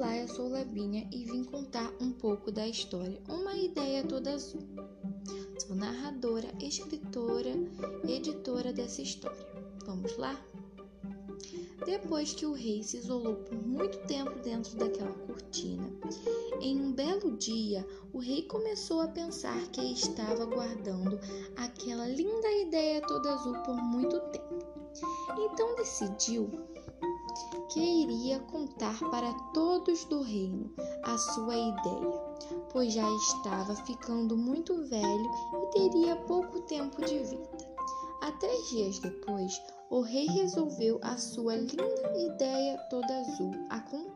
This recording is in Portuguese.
Glebinha e vim contar um pouco da história, uma ideia toda azul. Sou narradora, escritora, editora dessa história. Vamos lá? Depois que o rei se isolou por muito tempo dentro daquela cortina, em um belo dia o rei começou a pensar que estava guardando aquela linda ideia toda azul por muito tempo. Então decidiu que iria contar para todos do reino a sua ideia, pois já estava ficando muito velho e teria pouco tempo de vida. Há três dias depois, o rei resolveu a sua linda ideia toda azul a contar.